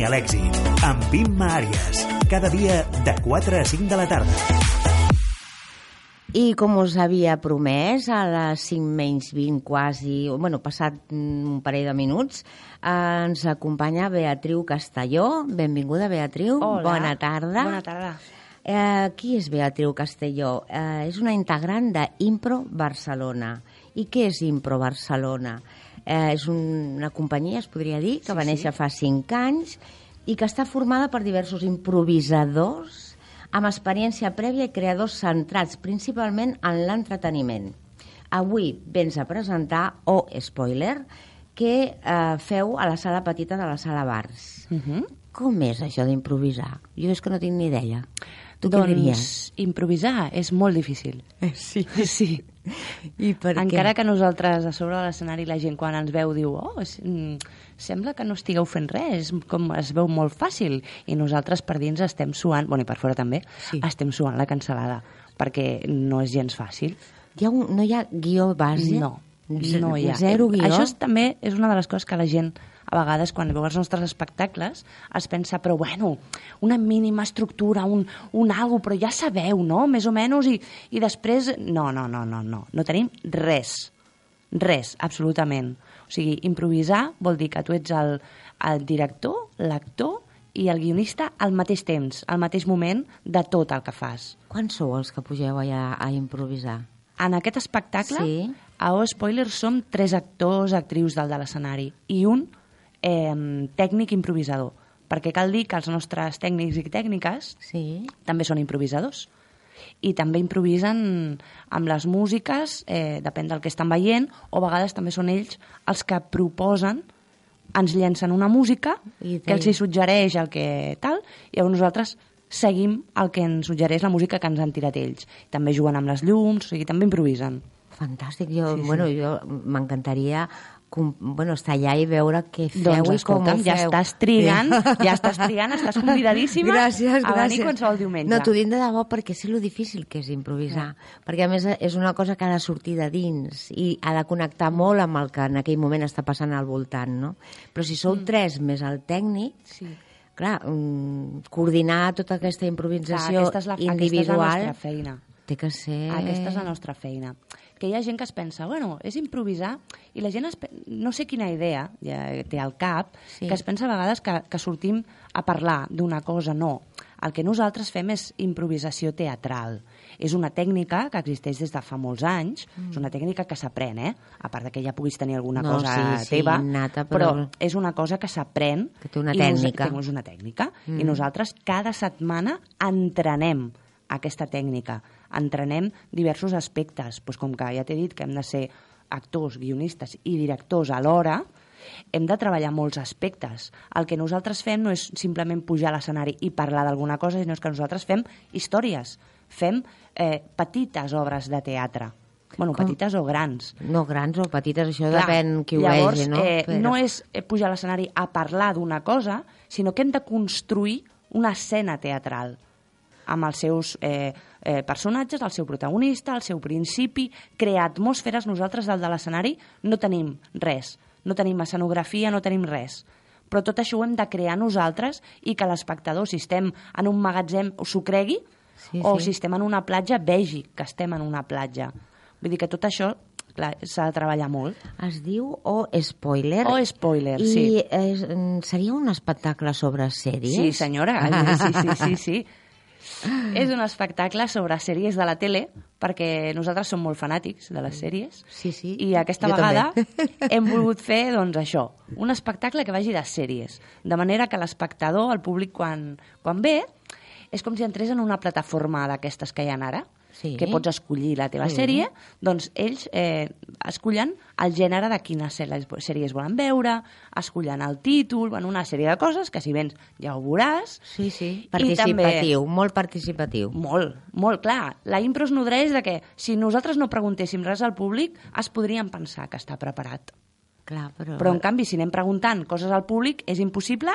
Camí a l'èxit, amb Imma Àries. Cada dia de 4 a 5 de la tarda. I com us havia promès, a les 5 menys 20 quasi, bueno, passat mm, un parell de minuts, eh, ens acompanya Beatriu Castelló. Benvinguda, Beatriu. Hola. Bona tarda. Bona tarda. Eh, qui és Beatriu Castelló? Eh, és una integrant d'Impro Barcelona. I què és Impro Barcelona? Eh, és un, una companyia, es podria dir, que Sí, va sí. néixer fa 5 anys i que està formada per diversos improvisadors amb experiència prèvia i creadors centrats principalment en l'entreteniment. Avui vens a presentar, o spoiler, que eh, feu a la sala petita de la sala Bars. Uh -huh. Com és això d'improvisar? Jo és que no tinc ni idea. Tu què doncs diries? improvisar és molt difícil. Sí. Sí. I per Encara què? que nosaltres a sobre de l'escenari la gent quan ens veu diu oh, mm, sembla que no estigueu fent res, com es veu molt fàcil. I nosaltres per dins estem suant, bueno, i per fora també, Sí. estem suant la cancel·lada, perquè no és gens fàcil. Hi ha un, no hi ha guió base? No, no hi ha. Zero guió? Això és, també és una de les coses que la gent a vegades quan veu els nostres espectacles es pensa, però bueno, una mínima estructura, un, un algo, però ja sabeu, no?, més o menys, i, i després... No, no, no, no, no, no tenim res, res, absolutament. O sigui, improvisar vol dir que tu ets el, el director, l'actor i el guionista al mateix temps, al mateix moment de tot el que fas. Quants sou els que pugeu allà a improvisar? En aquest espectacle, Sí. a O Spoilers som tres actors, actrius del de l'escenari i un eh, tècnic improvisador. Perquè cal dir que els nostres tècnics i tècniques Sí. també són improvisadors. I també improvisen amb les músiques, eh, depèn del que estan veient, o a vegades també són ells els que proposen, ens llencen una música I que els hi suggereix el que tal, i llavors nosaltres seguim el que ens suggereix la música que ens han tirat ells. També juguen amb les llums, o sigui, també improvisen. Fantàstic. Jo, Sí, sí. bueno, jo m'encantaria com, bueno, estar allà i veure què feu Doncs i com ho escolta'm, ja feu. estàs trigant, ja estàs trigant, estàs convidadíssima gràcies, a venir gràcies. qualsevol diumenge. No, t'ho dic de debò perquè sé lo difícil que és improvisar. Perquè a més és una cosa que ha de sortir de dins i ha de connectar molt amb el que en aquell moment està passant al voltant, no? Però si sou tres més el tècnic, Sí. clar, mm, coordinar tota aquesta Clar, improvisació aquesta és la, individual Aquesta és la nostra feina. té que ser... Aquesta és la nostra feina. Que hi ha gent que es pensa, bueno, és improvisar, i la gent, es, no sé quina idea ja té al cap, Sí. que es pensa a vegades que, que sortim a parlar d'una cosa. No. El que nosaltres fem és improvisació teatral. És una tècnica que existeix des de fa molts anys, mm. és una tècnica que s'aprèn, eh? A part de que ja puguis tenir alguna No, cosa sí, sí, teva, innata, però... però- és una cosa que s'aprèn. Que té una nos- tècnica. que és una tècnica. Mm. I nosaltres cada setmana entrenem aquesta tècnica. Entrenem diversos aspectes, doncs com que ja t'he dit que hem de ser actors, guionistes i directors alhora, hem de treballar molts aspectes. El que nosaltres fem no és simplement pujar a l'escenari i parlar d'alguna cosa, sinó que nosaltres fem històries, fem eh, petites obres de teatre. Bueno, Com? petites o grans. No grans o petites, això Clar, depèn qui ho llavors, vegi, no? Eh, Però- no és eh, pujar a l'escenari a parlar d'una cosa, sinó que hem de construir una escena teatral amb els seus eh, eh, personatges, el seu protagonista, el seu principi, crear atmosferes. Nosaltres, dalt de l'escenari, no tenim res. No tenim escenografia, no tenim res. Però tot això ho hem de crear nosaltres i que l'espectador, si estem en un magatzem, s'ho cregui, Sí, o sí. si estem en una platja, vegi que estem en una platja. Vull dir que tot això s'ha de treballar molt. Es diu O Spoiler. O Spoiler, I sí. és, mm, seria un espectacle sobre sèries? Sí, senyora, sí, sí, sí, sí. És un espectacle sobre sèries de la tele, perquè nosaltres som molt fanàtics de les sèries. Sí, sí, I aquesta jo vegada també. hem volgut fer, doncs, això, un espectacle que vagi de sèries, de manera que l'espectador, el públic, quan, quan ve, és com si entrés en una plataforma d'aquestes que hi ha ara, Sí. que pots escollir la teva Sí. sèrie, doncs ells eh, escollen el gènere de quina sèries, volen veure, escollen el títol, bueno, una sèrie de coses que si vens ja ho veuràs. Sí, sí, participatiu, molt participatiu. Molt, molt, clar. La impro es nodreix de que si nosaltres no preguntéssim res al públic, es podrien pensar que està preparat. Clar, però... Però, en canvi, si anem preguntant coses al públic, és impossible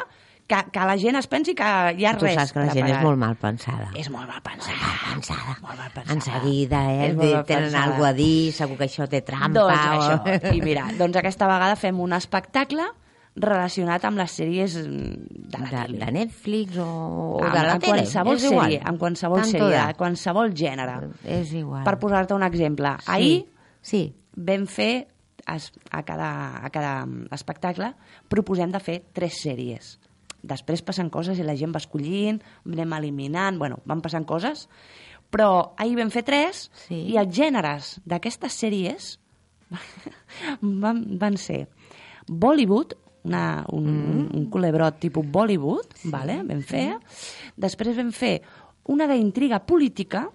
que, que la gent es pensi que hi ha tu res saps que la gent és molt mal pensada. És molt mal pensada. pensada. Molt mal pensada. En seguida, eh? És molt mal Tenen pensada. alguna a dir, segur que això té trampa. Doncs o- això. I mira, doncs aquesta vegada fem un espectacle relacionat amb les sèries mm, de la de, tele. de Netflix o, o amb, de la amb tele. qualsevol és igual. sèrie, amb qualsevol Tanto sèrie, da. de qualsevol gènere. És igual. Per posar-te un exemple, Sí. ahir Sí. vam fer a cada, a cada mm, espectacle proposem de fer tres sèries. Després passen coses i la gent va escollint, anem eliminant, bueno, van passant coses, però ahir vam fer tres Sí. i els gèneres d'aquestes sèries van, van ser Bollywood, una, un, un, un culebrot tipus Bollywood, sí, vale? vam fer. Després vam fer una d'intriga política,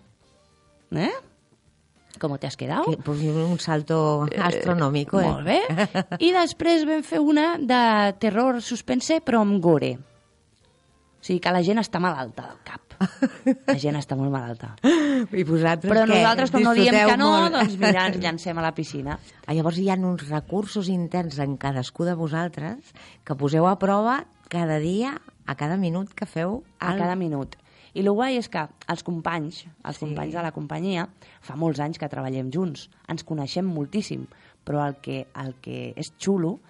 eh? Com te has quedado? Que, pues, un salto astronòmico, eh? Molt bé. I després vam fer una de terror suspense, però amb gore. O sigui que la gent està malalta del cap. La gent està molt malalta. I vosaltres Però què? nosaltres, com no diem que no, molt? doncs mira, ens llancem a la piscina. Ah, Llavors hi ha uns recursos interns en cadascú de vosaltres que poseu a prova cada dia, a cada minut que feu... A el- cada minut. I el guai és que els companys, els Sí. companys de la companyia, fa molts anys que treballem junts, ens coneixem moltíssim, però el que, el que és xulo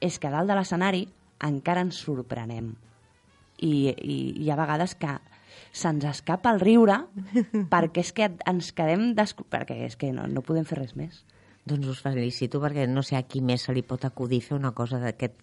és que dalt de l'escenari encara ens sorprenem. I, i hi ha vegades que se'ns escapa el riure perquè és que ens quedem... Perquè és que no, no podem fer res més. Doncs us felicito perquè no sé a qui més se li pot acudir fer una cosa d'aquest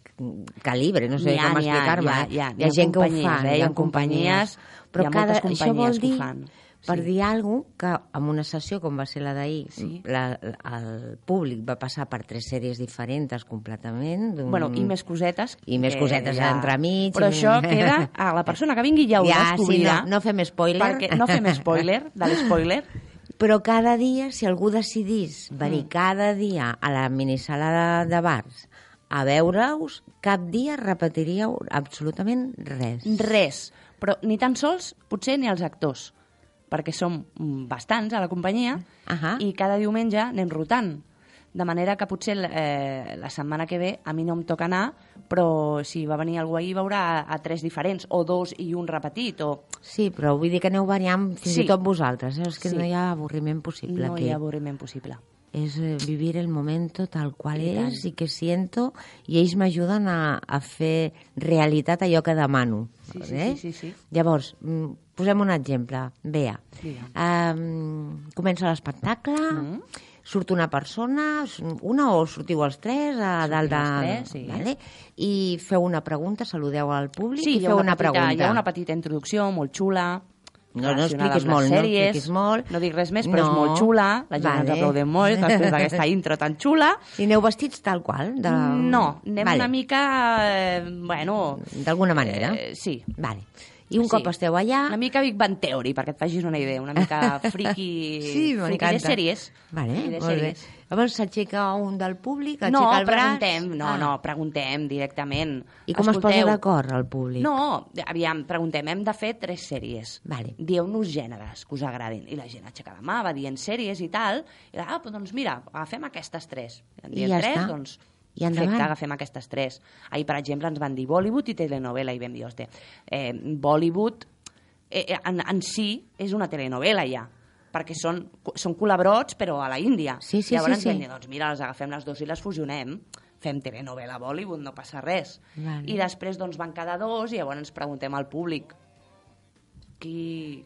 calibre, no sé N'hi ha, com explicar-me. eh? n'hi ha, hi ha gent que ho fa, eh? hi Hi ha ha companyies, però hi ha cada, això vol dir, fan. per Sí. dir alguna cosa, que en una sessió com va ser la d'ahir, Sí. la, el públic va passar per tres sèries diferents completament. Bueno, i més cosetes. I més cosetes entremig. Però i- això queda... A la persona que vingui ja ho Ja, sí, descobrirà. no- no fem spoiler. Perquè no fem spoiler, de l'espoiler. Però cada dia, si algú decidís venir Mm. cada dia a la minissala de, de bars a veure-us, cap dia repetiríeu absolutament res. Res. Però ni tan sols, potser ni els actors, perquè som bastants a la companyia Ahà. i cada diumenge anem rotant. De manera que potser eh, la setmana que ve a mi no em toca anar, però si va venir algú ahir veurà a, a tres diferents, o dos i un repetit, o... Sí, però vull dir que aneu variant fins Sí. i tot vosaltres. Eh? És que Sí. no hi ha avorriment possible No aquí. hi ha avorriment possible. Es eh, vivir el momento tal qual I és i que siento i ells m'ajuden a, a fer realitat allò que demano. Sí, sí, eh? sí, sí, sí. Llavors, mm, posem un exemple. Bea, um, comença l'espectacle, Mm. Surt una persona, una o sortiu els tres a dalt de... tres, sí. vale? I feu una pregunta, saludeu al públic Sí, i feu una una, petita, pregunta. hi ha una petita introducció molt xula. No, no expliquis molt, no sèries. expliquis molt. No dic res més, però No. és molt xula. La gent Vale. ens aplaudem molt després d'aquesta intro tan xula. I aneu vestits tal qual? De... No, anem vale. una mica... Eh, bueno... D'alguna manera. Eh, sí. Vale. I un cop esteu allà... Una mica Big Bang Theory, perquè et facis una idea. Una mica friki, Sí, friki de m'encanta. sèries. Vale, de molt bé. sèries. Llavors s'aixeca un del públic, No, aixeca el braç... preguntem, no, Ah. no, preguntem directament. I com es Escolteu, posa d'acord el públic? No, aviam, preguntem, hem de fer tres sèries. Vale. Dieu-nos gèneres que us agradin. I la gent aixeca la mà, va dient sèries i tal. I ah, doncs mira, agafem aquestes tres. I I ja tres, està. doncs... I endavant. Perfecte, agafem aquestes tres. Ahir, per exemple, ens van dir Bollywood i telenovela i vam dir, hosti, eh, Bollywood eh, eh, en, en si és una telenovela ja perquè són, són colabrots però a la Índia. Sí, sí, Llavors sí, sí. vam dir, doncs mira, les agafem les dues i les fusionem fem telenovela Bollywood, no passa res. Vale. I després doncs, van cada dos i llavors ens preguntem al públic qui,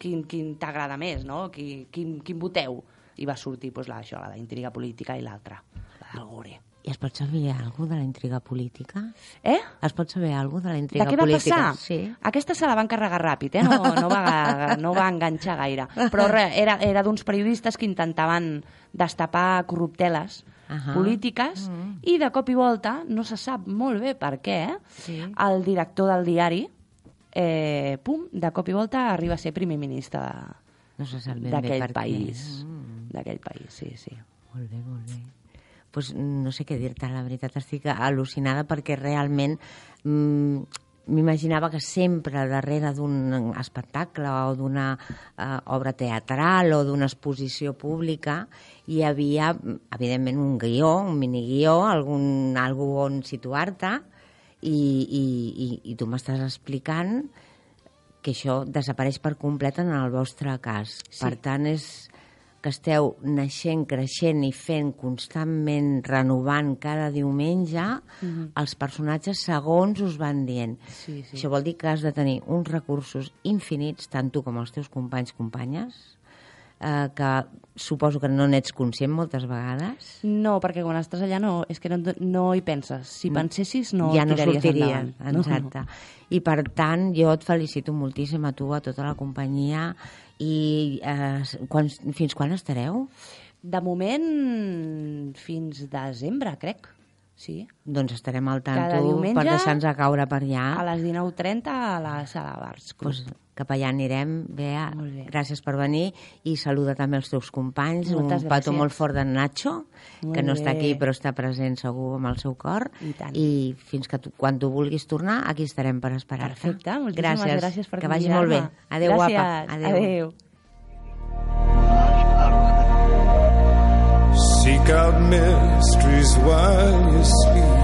quin, quin t'agrada més, no? Qui, quin, quin voteu? I va sortir doncs, la, això, la d'intriga política i l'altra, la del Gore. I es pot saber alguna de la intriga política? Eh? Es pot saber alguna de la De intriga què va política? passar? Sí. Aquesta se la van carregar ràpid, eh? no, no, va, no va enganxar gaire. Però re, era, era d'uns periodistes que intentaven destapar corrupteles Ahà. polítiques i de cop i volta, no se sap molt bé per què, Sí. el director del diari, eh, pum, de cop i volta arriba a ser primer ministre No ben bé d'aquell país. Mm. D'aquell país, sí, sí. Molt bé, molt bé. Pues no sé què dir-te, la veritat, estic al·lucinada perquè realment mm, m'imaginava que sempre darrere d'un espectacle o d'una eh, obra teatral o d'una exposició pública hi havia, evidentment, un guió, un miniguió, algun, algú on situar-te i, i, i, i tu m'estàs explicant que això desapareix per complet en el vostre cas. Sí. Per tant, és que esteu naixent, creixent i fent constantment, renovant cada diumenge els personatges segons us van dient. Mhm. Sí, sí. Això vol dir que has de tenir uns recursos infinits, tant tu com els teus companys, companyes, eh, que suposo que no n'ets conscient moltes vegades. No, perquè quan estàs allà no, és que no, no hi penses. Si pensessis no ja no sortiries, endavant. exacte. I per tant, jo et felicito moltíssim a tu, a tota la companyia, i eh, quan, fins quan estareu? De moment, fins desembre, crec. Sí. Doncs estarem al tanto per deixar-nos caure per allà. A les 19.30 a la sala Bars. pues, cap allà anirem, Bea. Bé. Gràcies per venir i saluda també els teus companys. Moltes un petó gràcies. molt fort d'en Nacho, Molt que no està aquí bé. però està present segur amb el seu cor. I tant. I fins que tu, quan tu vulguis tornar, aquí estarem per esperar-te. Perfecte, moltíssimes gràcies, gràcies per Que vagi molt bé. Adéu, gràcies. guapa. Adéu. Adéu. Seek out mysteries while you sleep.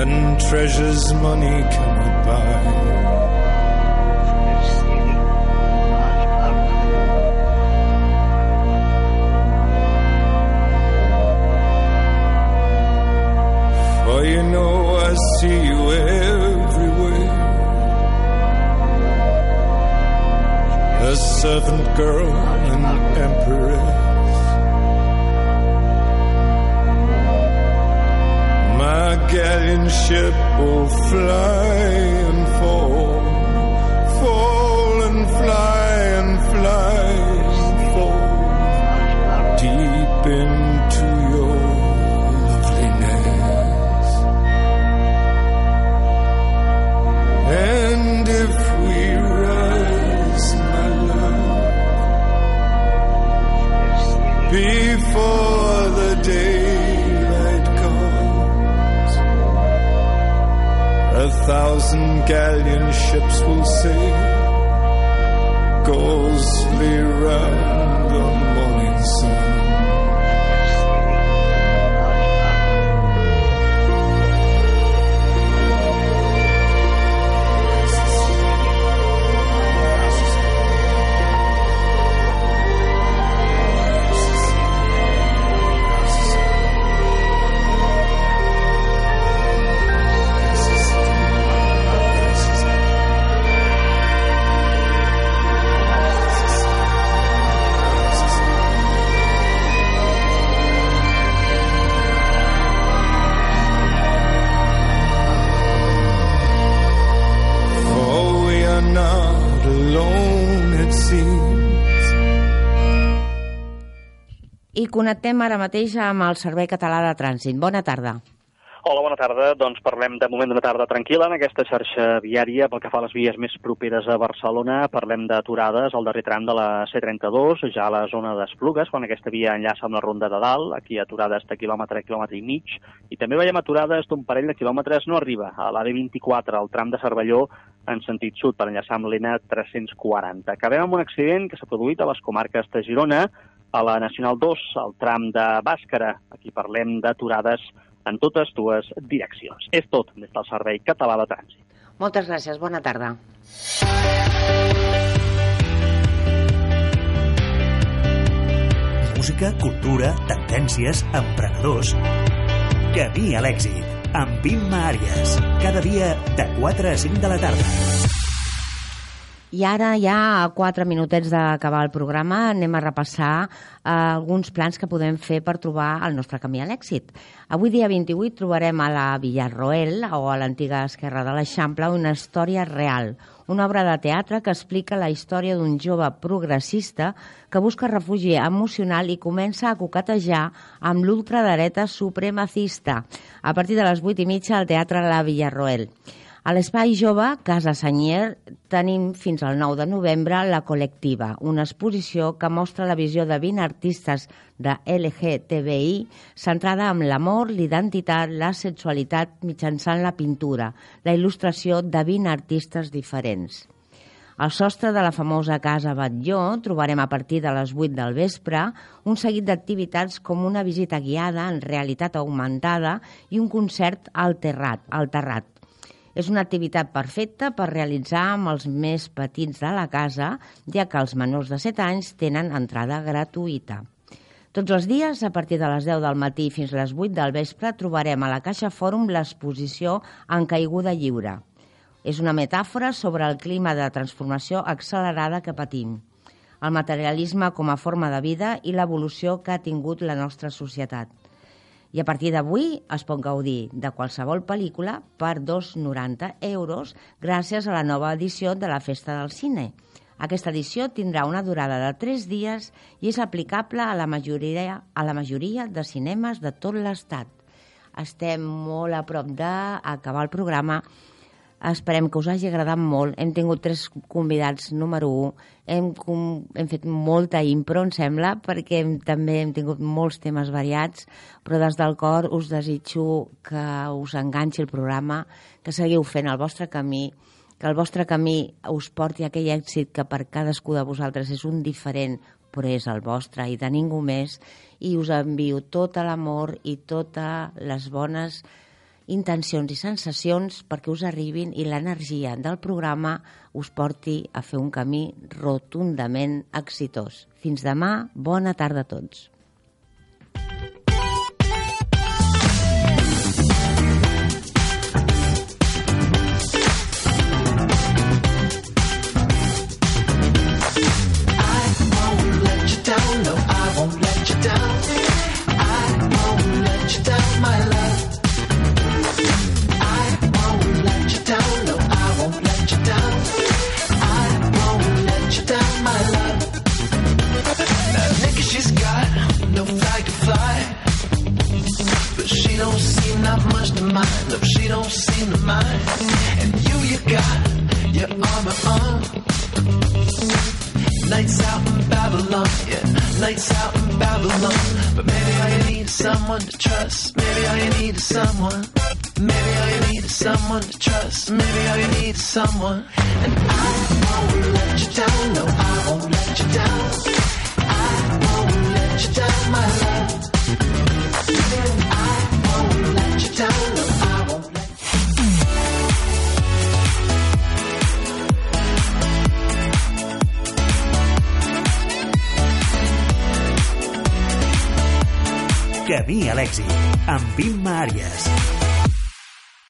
And treasures money cannot buy. For you know I see you a servant girl and empress. My galleon ship will fly before the daylight comes, a thousand galleon ships will sail ghostly round the morning sun. Connectem ara mateix amb el Servei Català de Trànsit. Bona tarda. Hola, bona tarda. Doncs parlem de moment d'una tarda tranquil·la en aquesta xarxa viària. Pel que fa a les vies més properes a Barcelona, parlem d'aturades al darrer tram de la C32, ja a la zona d'Esplugues, quan aquesta via enllaça amb la ronda de dalt. Aquí aturades de quilòmetre a quilòmetre i mig. I també veiem aturades d'un parell de quilòmetres no arriba, a l'AD24, al tram de Cervelló, en sentit sud, per enllaçar amb l'ENA 340. Acabem amb un accident que s'ha produït a les comarques de Girona, a la Nacional 2, al tram de Bàscara. Aquí parlem d'aturades en totes dues direccions. És tot des del Servei Català de Trànsit. Moltes gràcies, bona tarda. Música, cultura, tendències, emprenedors... Camí a l'èxit, amb Imma Àries. Cada dia de 4 a 5 de la tarda. I ara, ja a quatre minutets d'acabar el programa, anem a repassar eh, alguns plans que podem fer per trobar el nostre camí a l'èxit. Avui, dia 28, trobarem a la Villarroel, o a l'antiga Esquerra de l'Eixample, una història real, una obra de teatre que explica la història d'un jove progressista que busca refugi emocional i comença a coquetejar amb l'ultradereta supremacista a partir de les 8 i mitja al Teatre La Villarroel. A l'Espai Jove, Casa Senyer, tenim fins al 9 de novembre la col·lectiva, una exposició que mostra la visió de 20 artistes de LGTBI centrada en l'amor, l'identitat, la sexualitat mitjançant la pintura, la il·lustració de 20 artistes diferents. Al sostre de la famosa Casa Batlló trobarem a partir de les 8 del vespre un seguit d'activitats com una visita guiada en realitat augmentada i un concert al terrat, al terrat. És una activitat perfecta per realitzar amb els més petits de la casa, ja que els menors de 7 anys tenen entrada gratuïta. Tots els dies, a partir de les 10 del matí fins a les 8 del vespre, trobarem a la Caixa Fòrum l'exposició En caiguda lliure. És una metàfora sobre el clima de transformació accelerada que patim, el materialisme com a forma de vida i l'evolució que ha tingut la nostra societat. I a partir d'avui es pot gaudir de qualsevol pel·lícula per 2,90 euros gràcies a la nova edició de la Festa del Cine. Aquesta edició tindrà una durada de 3 dies i és aplicable a la majoria, a la majoria de cinemes de tot l'Estat. Estem molt a prop d'acabar el programa Esperem que us hagi agradat molt. Hem tingut tres convidats número 1. Hem, hem fet molta impro, em sembla, perquè hem, també hem tingut molts temes variats, però des del cor us desitjo que us enganxi el programa, que seguiu fent el vostre camí, que el vostre camí us porti aquell èxit que per cadascú de vosaltres és un diferent, però és el vostre i de ningú més, i us envio tot l'amor i totes les bones intencions i sensacions perquè us arribin i l'energia del programa us porti a fer un camí rotundament exitós. Fins demà, bona tarda a tots. not much to mind if she don't seem to mind. And you, you got your armor on. Nights out in Babylon, yeah, nights out in Babylon. But maybe all you need is someone to trust. Maybe all you need is someone. Maybe all you need is someone to trust. Maybe all you need is someone. And I won't let you down. No, I won't let you down. I won't let you down. Camí a l'èxit, amb Imma Àries.